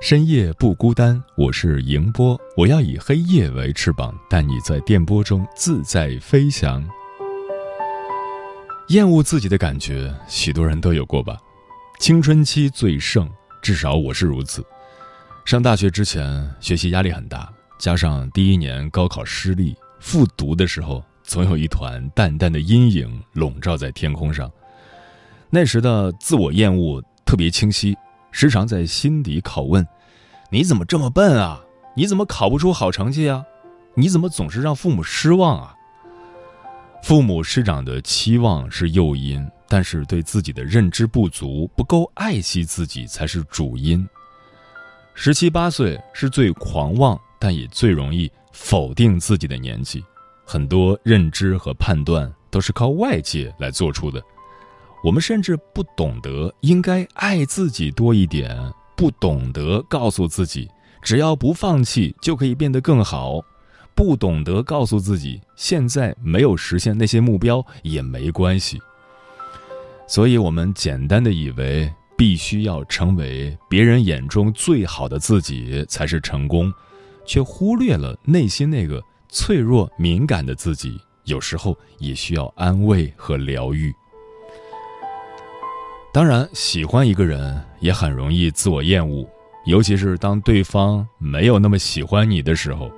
深夜不孤单，我是迎波。我要以黑夜为翅膀，带你在电波中自在飞翔。厌恶自己的感觉，许多人都有过吧？青春期最盛，至少我是如此。上大学之前，学习压力很大，加上第一年高考失利，复读的时候，总有一团淡淡的阴影笼罩在天空上。那时的自我厌恶特别清晰。时常在心底拷问：“你怎么这么笨啊？你怎么考不出好成绩啊？你怎么总是让父母失望啊？”父母师长的期望是诱因，但是对自己的认知不足、不够爱惜自己才是主因。十七八岁是最狂妄，但也最容易否定自己的年纪。很多认知和判断都是靠外界来做出的。我们甚至不懂得应该爱自己多一点，不懂得告诉自己，只要不放弃就可以变得更好，不懂得告诉自己，现在没有实现那些目标也没关系。所以，我们简单的以为必须要成为别人眼中最好的自己才是成功，却忽略了内心那个脆弱敏感的自己，有时候也需要安慰和疗愈。当然，喜欢一个人也很容易自我厌恶，尤其是当对方没有那么喜欢你的时候。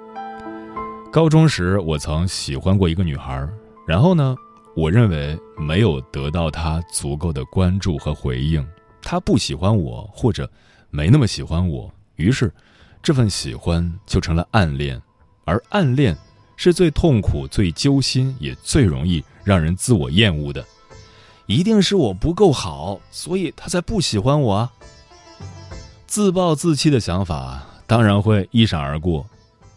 高中时，我曾喜欢过一个女孩，然后呢，我认为没有得到她足够的关注和回应，她不喜欢我或者没那么喜欢我，于是这份喜欢就成了暗恋，而暗恋是最痛苦、最揪心，也最容易让人自我厌恶的。一定是我不够好，所以他才不喜欢我啊！自暴自弃的想法当然会一闪而过。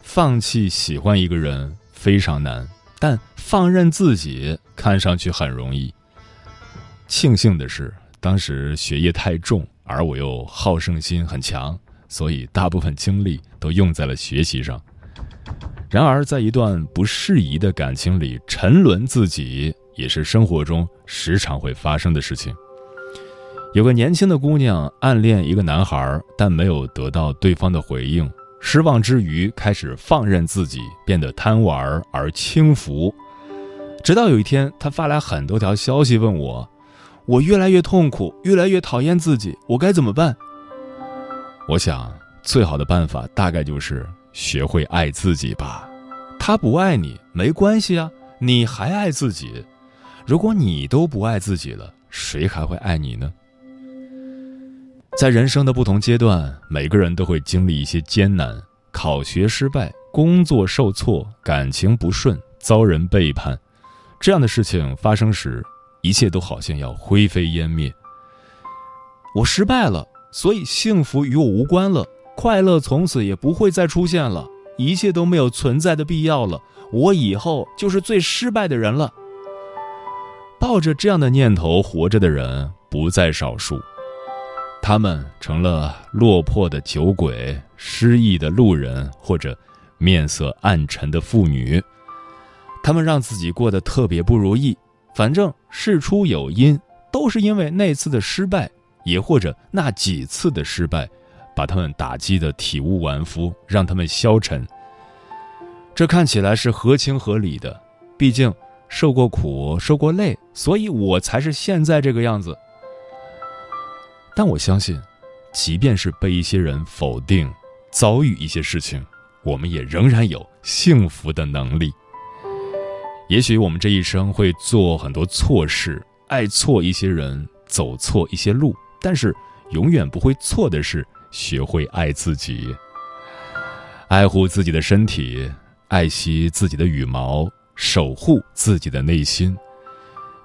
放弃喜欢一个人非常难，但放任自己看上去很容易。庆幸的是，当时学业太重，而我又好胜心很强，所以大部分精力都用在了学习上。然而，在一段不适宜的感情里沉沦自己。也是生活中时常会发生的事情。有个年轻的姑娘暗恋一个男孩，但没有得到对方的回应，失望之余开始放任自己，变得贪玩而轻浮。直到有一天，她发来很多条消息问我：“我越来越痛苦，越来越讨厌自己，我该怎么办？”我想，最好的办法大概就是学会爱自己吧。他不爱你没关系啊，你还爱自己。如果你都不爱自己了，谁还会爱你呢？在人生的不同阶段，每个人都会经历一些艰难：考学失败、工作受挫、感情不顺、遭人背叛。这样的事情发生时，一切都好像要灰飞烟灭。我失败了，所以幸福与我无关了，快乐从此也不会再出现了，一切都没有存在的必要了。我以后就是最失败的人了。抱着这样的念头活着的人不在少数，他们成了落魄的酒鬼、失意的路人或者面色暗沉的妇女。他们让自己过得特别不如意，反正事出有因，都是因为那次的失败，也或者那几次的失败，把他们打击得体无完肤，让他们消沉。这看起来是合情合理的，毕竟。受过苦，受过累，所以我才是现在这个样子。但我相信，即便是被一些人否定，遭遇一些事情，我们也仍然有幸福的能力。也许我们这一生会做很多错事，爱错一些人，走错一些路，但是永远不会错的是学会爱自己，爱护自己的身体，爱惜自己的羽毛，守护自己的内心。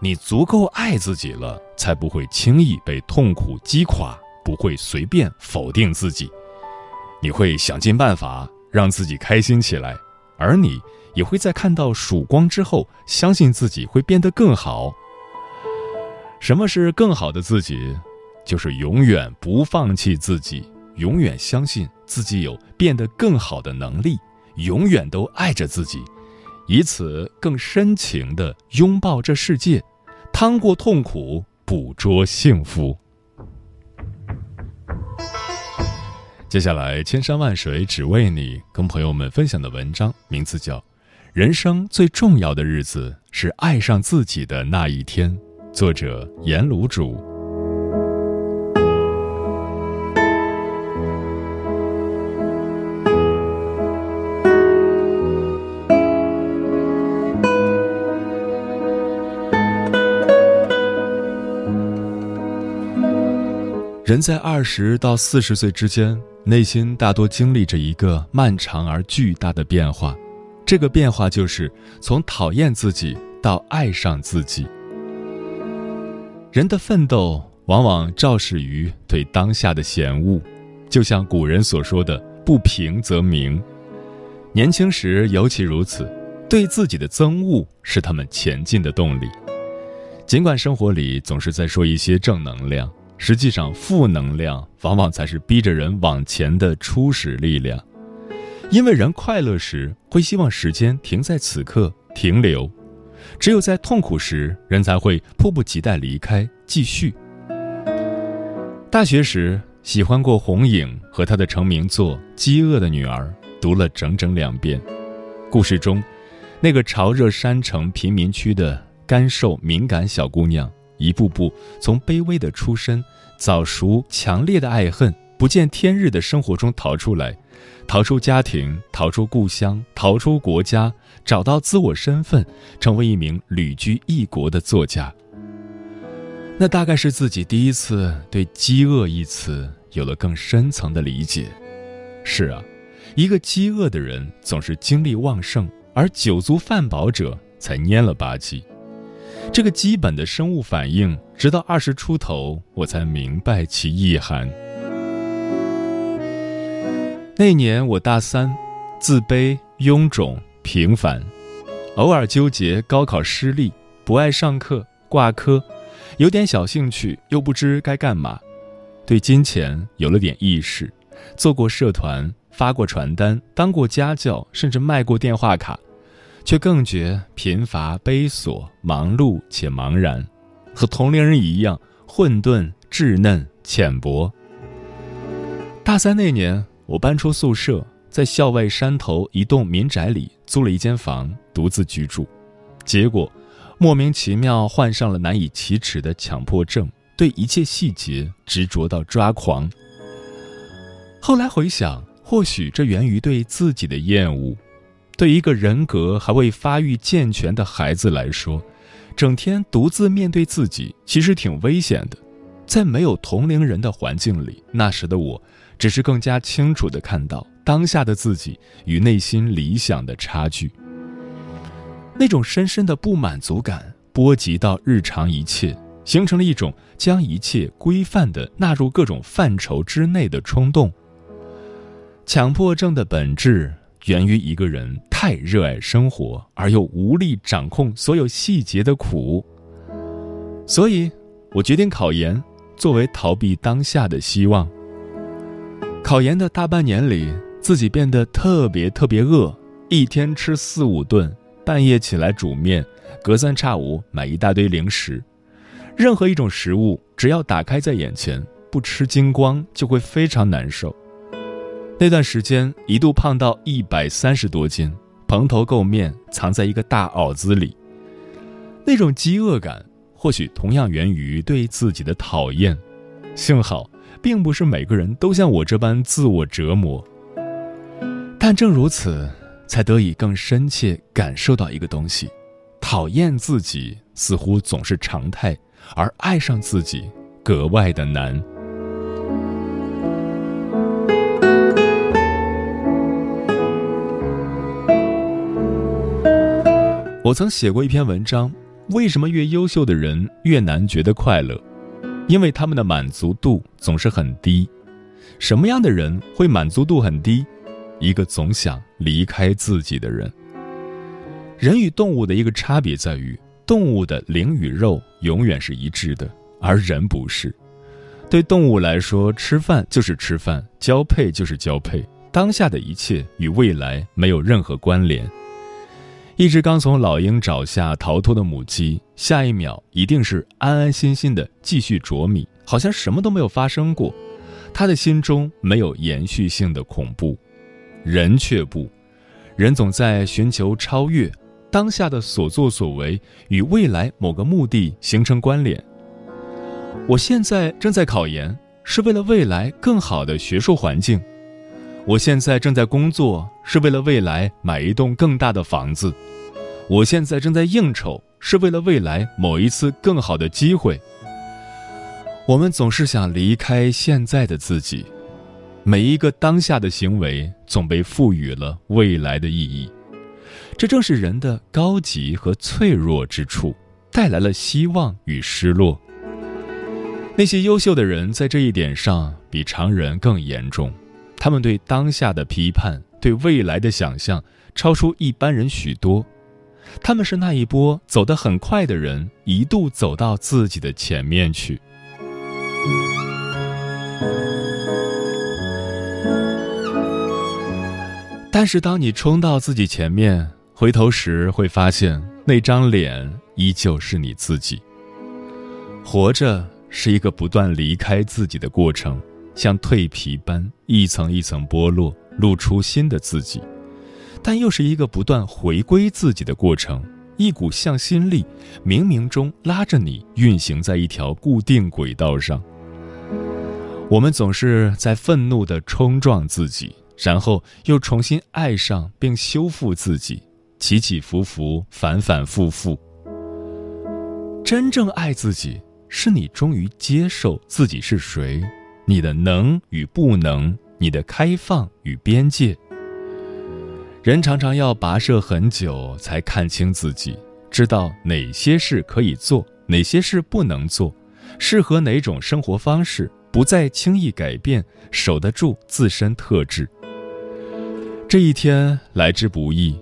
你足够爱自己了，才不会轻易被痛苦击垮，不会随便否定自己。你会想尽办法让自己开心起来，而你。也会在看到曙光之后，相信自己会变得更好。什么是更好的自己？就是永远不放弃自己，永远相信自己有变得更好的能力，永远都爱着自己，以此更深情地拥抱这世界，趟过痛苦，捕捉幸福。接下来，千山万水只为你，跟朋友们分享的文章名字叫。人生最重要的日子是爱上自己的那一天。作者：颜卤主。人在二十到四十岁之间，内心大多经历着一个漫长而巨大的变化。这个变化就是从讨厌自己到爱上自己。人的奋斗往往肇始于对当下的嫌恶，就像古人所说的“不平则鸣”。年轻时尤其如此，对自己的憎恶是他们前进的动力。尽管生活里总是在说一些正能量，实际上负能量往往才是逼着人往前的初始力量。因为人快乐时会希望时间停在此刻停留，只有在痛苦时，人才会迫不及待离开继续。大学时喜欢过红影和他的成名作《饥饿的女儿》，读了整整两遍。故事中，那个潮热山城贫民区的干瘦敏感小姑娘，一步步从卑微的出身、早熟强烈的爱恨、不见天日的生活中逃出来。逃出家庭，逃出故乡，逃出国家，找到自我身份，成为一名旅居异国的作家。那大概是自己第一次对“饥饿”一词有了更深层的理解。是啊，一个饥饿的人总是精力旺盛，而酒足饭饱者才蔫了吧唧。这个基本的生物反应，直到二十出头，我才明白其意涵。那年我大三，自卑、臃肿、平凡，偶尔纠结高考失利，不爱上课，挂科，有点小兴趣又不知该干嘛，对金钱有了点意识，做过社团，发过传单，当过家教，甚至卖过电话卡，却更觉贫乏、悲琐、忙碌且茫然，和同龄人一样混沌、稚嫩、浅薄。大三那年。我搬出宿舍，在校外山头一栋民宅里租了一间房，独自居住。结果，莫名其妙患上了难以启齿的强迫症，对一切细节执着到抓狂。后来回想，或许这源于对自己的厌恶。对一个人格还未发育健全的孩子来说，整天独自面对自己，其实挺危险的。在没有同龄人的环境里，那时的我。只是更加清楚地看到当下的自己与内心理想的差距，那种深深的不满足感波及到日常一切，形成了一种将一切规范地纳入各种范畴之内的冲动。强迫症的本质源于一个人太热爱生活而又无力掌控所有细节的苦，所以，我决定考研，作为逃避当下的希望。考研的大半年里，自己变得特别特别饿，一天吃四五顿，半夜起来煮面，隔三差五买一大堆零食。任何一种食物，只要打开在眼前，不吃精光就会非常难受。那段时间一度胖到一百三十多斤，蓬头垢面，藏在一个大袄子里。那种饥饿感，或许同样源于对自己的讨厌。幸好。并不是每个人都像我这般自我折磨。但正如此，才得以更深切感受到一个东西：讨厌自己似乎总是常态，而爱上自己格外的难。我曾写过一篇文章：为什么越优秀的人越难觉得快乐？因为他们的满足度总是很低。什么样的人会满足度很低？一个总想离开自己的人。人与动物的一个差别在于，动物的灵与肉永远是一致的，而人不是。对动物来说，吃饭就是吃饭，交配就是交配，当下的一切与未来没有任何关联。一只刚从老鹰爪下逃脱的母鸡，下一秒一定是安安心心的继续啄米，好像什么都没有发生过。他的心中没有延续性的恐怖，人却不，人总在寻求超越，当下的所作所为与未来某个目的形成关联。我现在正在考研，是为了未来更好的学术环境。我现在正在工作，是为了未来买一栋更大的房子；我现在正在应酬，是为了未来某一次更好的机会。我们总是想离开现在的自己，每一个当下的行为总被赋予了未来的意义，这正是人的高级和脆弱之处，带来了希望与失落。那些优秀的人在这一点上比常人更严重。他们对当下的批判，对未来的想象，超出一般人许多。他们是那一波走得很快的人，一度走到自己的前面去。但是，当你冲到自己前面，回头时会发现，那张脸依旧是你自己。活着是一个不断离开自己的过程。像蜕皮般一层一层剥落，露出新的自己，但又是一个不断回归自己的过程。一股向心力，冥冥中拉着你运行在一条固定轨道上。我们总是在愤怒地冲撞自己，然后又重新爱上并修复自己，起起伏伏，反反复复。真正爱自己，是你终于接受自己是谁。你的能与不能，你的开放与边界。人常常要跋涉很久才看清自己，知道哪些事可以做，哪些事不能做，适合哪种生活方式，不再轻易改变，守得住自身特质。这一天来之不易，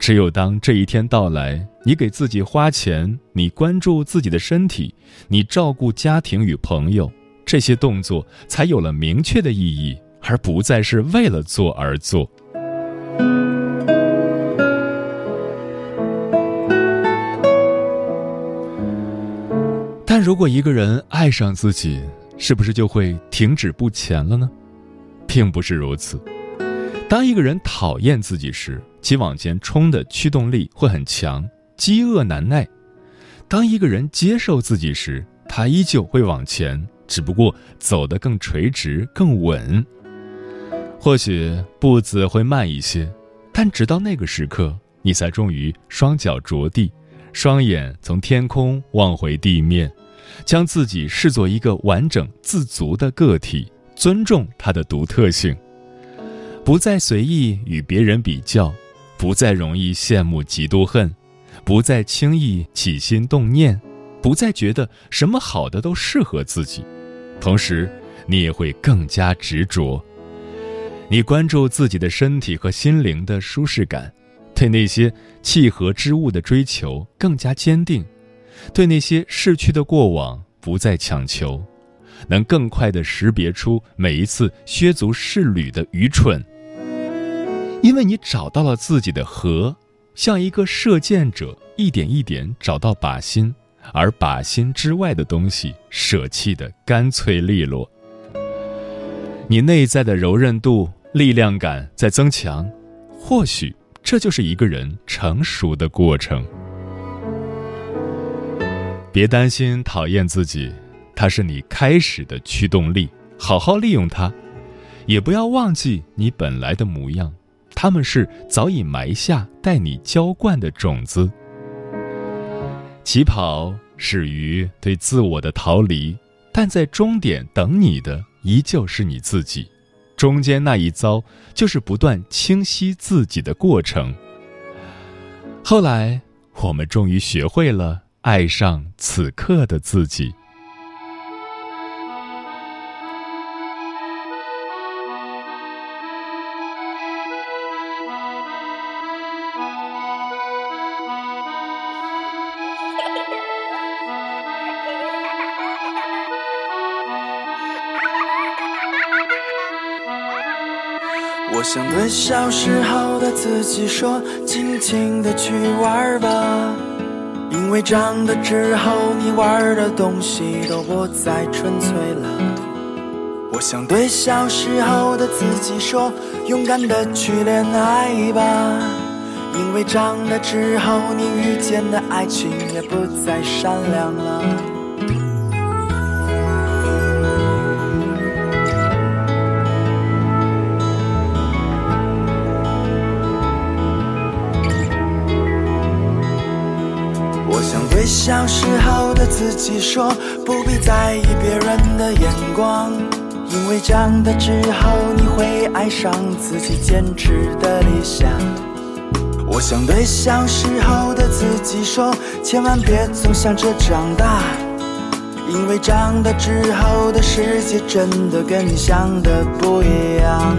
只有当这一天到来，你给自己花钱，你关注自己的身体，你照顾家庭与朋友。这些动作才有了明确的意义，而不再是为了做而做。但如果一个人爱上自己，是不是就会停止不前了呢？并不是如此。当一个人讨厌自己时，其往前冲的驱动力会很强，饥饿难耐；当一个人接受自己时，他依旧会往前。只不过走得更垂直、更稳，或许步子会慢一些，但直到那个时刻，你才终于双脚着地，双眼从天空望回地面，将自己视作一个完整自足的个体，尊重它的独特性，不再随意与别人比较，不再容易羡慕嫉妒恨，不再轻易起心动念，不再觉得什么好的都适合自己。同时，你也会更加执着。你关注自己的身体和心灵的舒适感，对那些契合之物的追求更加坚定，对那些逝去的过往不再强求，能更快地识别出每一次削足适履的愚蠢。因为你找到了自己的核，像一个射箭者，一点一点找到靶心。而把心之外的东西舍弃的干脆利落，你内在的柔韧度、力量感在增强，或许这就是一个人成熟的过程。别担心讨厌自己，它是你开始的驱动力，好好利用它，也不要忘记你本来的模样，他们是早已埋下待你浇灌的种子。起跑始于对自我的逃离，但在终点等你的依旧是你自己。中间那一遭，就是不断清晰自己的过程。后来，我们终于学会了爱上此刻的自己。想对小时候的自己说，尽情的去玩吧，因为长大之后你玩的东西都不再纯粹了。我想对小时候的自己说，勇敢的去恋爱吧，因为长大之后你遇见的爱情也不再善良了。自己说，不必在意别人的眼光，因为长大之后你会爱上自己坚持的理想。我想对小时候的自己说，千万别总想着长大，因为长大之后的世界真的跟你想的不一样。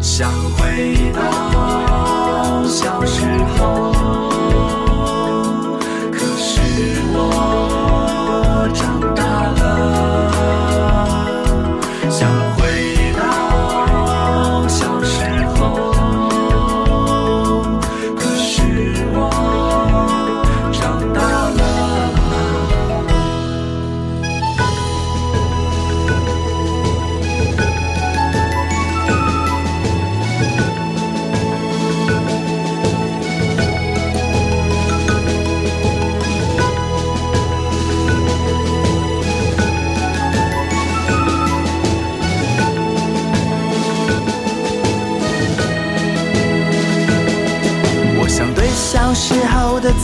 想回到小时候。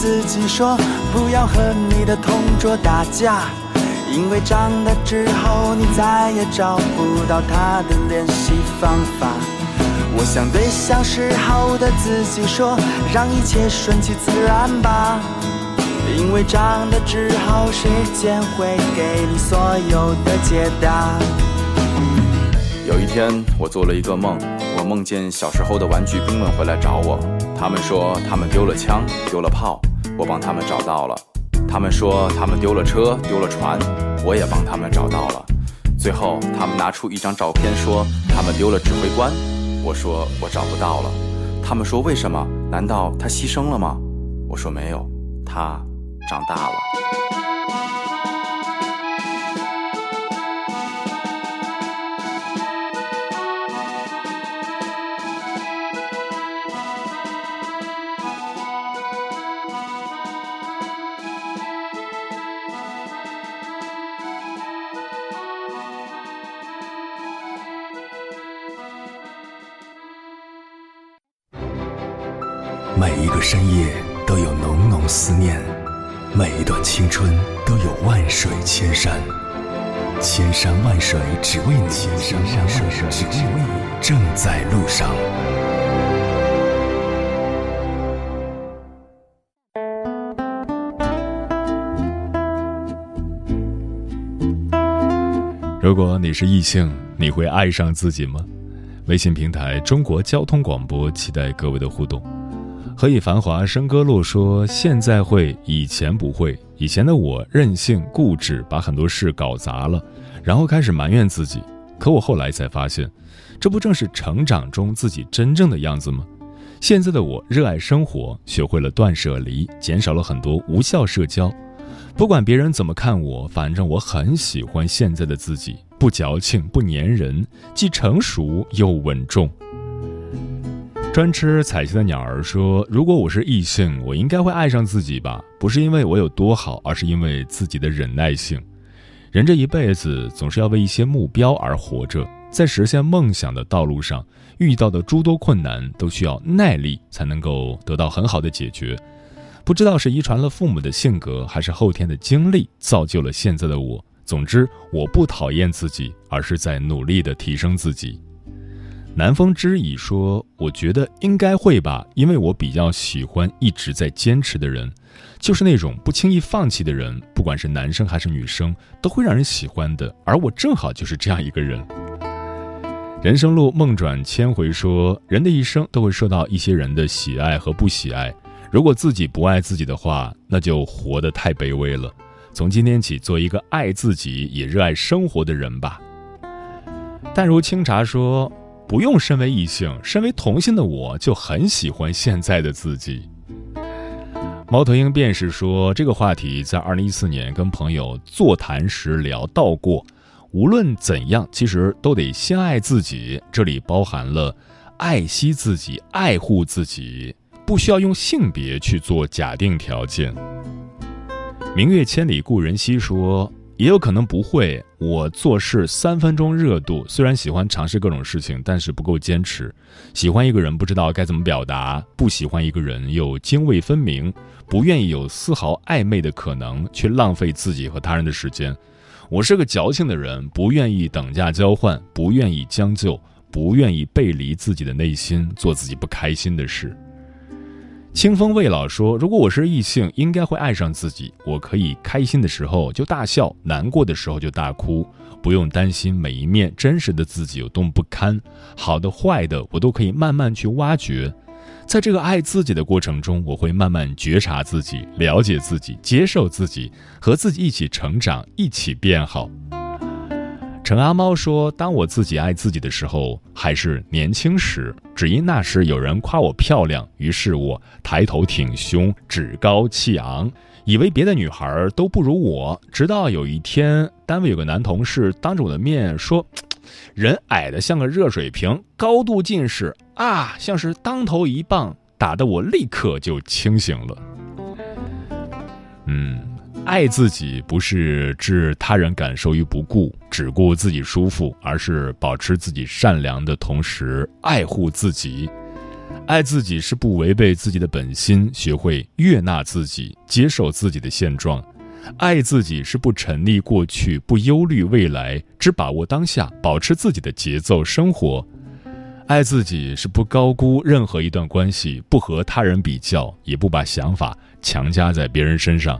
自己说不要和你的同桌打架，因为长大之后你再也找不到他的联系方法。我想对小时候的自己说，让一切顺其自然吧，因为长大之后时间会给你所有的解答。有一天，我做了一个梦，我梦见小时候的玩具兵们回来找我，他们说他们丢了枪，丢了炮。我帮他们找到了，他们说他们丢了车，丢了船，我也帮他们找到了。最后，他们拿出一张照片，说他们丢了指挥官。我说我找不到了。他们说为什么？难道他牺牲了吗？我说没有，他长大了。每一个深夜都有浓浓思念，每一段青春都有万水千山，千山万水只为你，千山万水只为你，正在路上。如果你是异性，你会爱上自己吗？微信平台中国交通广播，期待各位的互动。何以繁华笙歌落说：“现在会，以前不会。以前的我任性固执，把很多事搞砸了，然后开始埋怨自己。可我后来才发现，这不正是成长中自己真正的样子吗？现在的我热爱生活，学会了断舍离，减少了很多无效社交。不管别人怎么看我，反正我很喜欢现在的自己，不矫情，不粘人，既成熟又稳重。”专吃彩旗的鸟儿说：“如果我是异性，我应该会爱上自己吧？不是因为我有多好，而是因为自己的忍耐性。人这一辈子总是要为一些目标而活着，在实现梦想的道路上，遇到的诸多困难都需要耐力才能够得到很好的解决。不知道是遗传了父母的性格，还是后天的经历造就了现在的我。总之，我不讨厌自己，而是在努力的提升自己。南风知已说：“我觉得应该会吧，因为我比较喜欢一直在坚持的人，就是那种不轻易放弃的人，不管是男生还是女生，都会让人喜欢的。而我正好就是这样一个人。”人生路梦转千回说：“人的一生都会受到一些人的喜爱和不喜爱。”如果自己不爱自己的话，那就活得太卑微了。从今天起，做一个爱自己也热爱生活的人吧。淡如清茶说：“不用身为异性，身为同性的我就很喜欢现在的自己。”猫头鹰便是说：“这个话题在二零一四年跟朋友座谈时聊到过。无论怎样，其实都得先爱自己。这里包含了爱惜自己、爱护自己。”不需要用性别去做假定条件。明月千里故人西说，也有可能不会。我做事三分钟热度，虽然喜欢尝试各种事情，但是不够坚持。喜欢一个人不知道该怎么表达，不喜欢一个人又泾渭分明，不愿意有丝毫暧昧的可能，去浪费自己和他人的时间。我是个矫情的人，不愿意等价交换，不愿意将就，不愿意背离自己的内心，做自己不开心的事。清风未老说：“如果我是异性，应该会爱上自己。我可以开心的时候就大笑，难过的时候就大哭，不用担心每一面真实的自己有多么不堪。好的、坏的，我都可以慢慢去挖掘。在这个爱自己的过程中，我会慢慢觉察自己，了解自己，接受自己，和自己一起成长，一起变好。”陈阿猫说：“当我自己爱自己的时候，还是年轻时，只因那时有人夸我漂亮，于是我抬头挺胸，趾高气昂，以为别的女孩都不如我。直到有一天，单位有个男同事当着我的面说，人矮的像个热水瓶，高度近视啊，像是当头一棒，打得我立刻就清醒了。嗯。”爱自己不是置他人感受于不顾，只顾自己舒服，而是保持自己善良的同时爱护自己。爱自己是不违背自己的本心，学会悦纳自己，接受自己的现状。爱自己是不沉溺过去，不忧虑未来，只把握当下，保持自己的节奏生活。爱自己是不高估任何一段关系，不和他人比较，也不把想法强加在别人身上。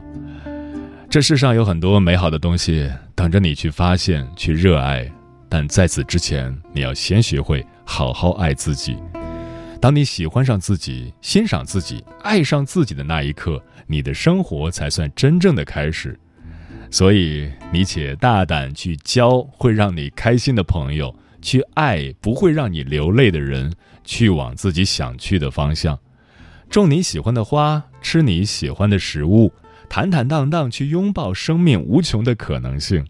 这世上有很多美好的东西等着你去发现、去热爱，但在此之前，你要先学会好好爱自己。当你喜欢上自己、欣赏自己、爱上自己的那一刻，你的生活才算真正的开始。所以，你且大胆去交会让你开心的朋友，去爱不会让你流泪的人，去往自己想去的方向，种你喜欢的花，吃你喜欢的食物。坦坦荡荡去拥抱生命无穷的可能性。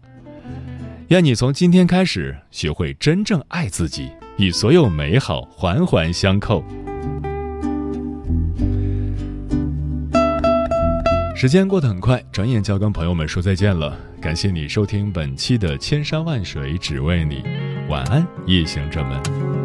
愿你从今天开始学会真正爱自己，与所有美好环环相扣。时间过得很快，转眼就要跟朋友们说再见了。感谢你收听本期的《千山万水只为你》，晚安，夜行者们。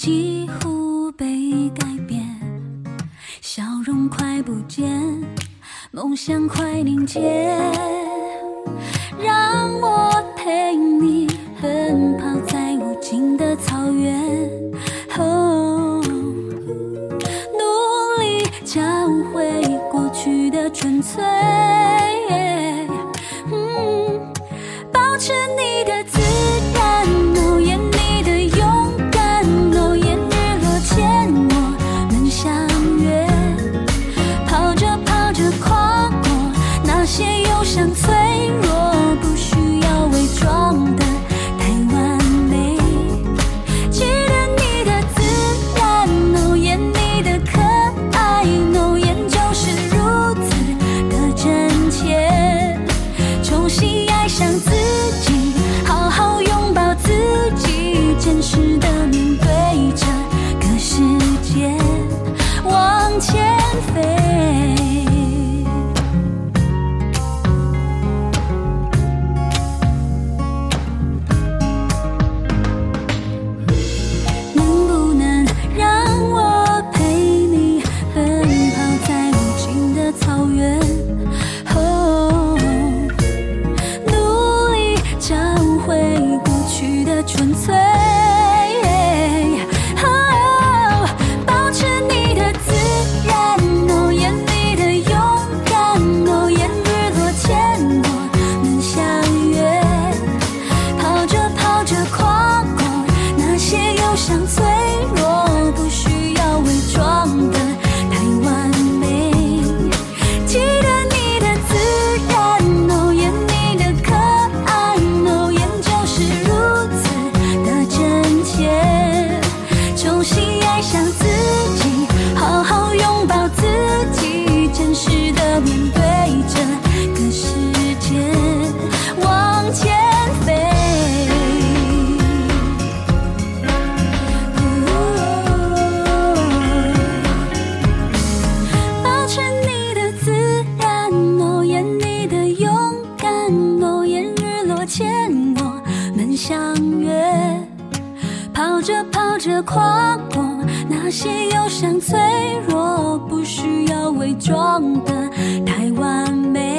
少跨过那些忧伤脆弱不需要伪装的太完美。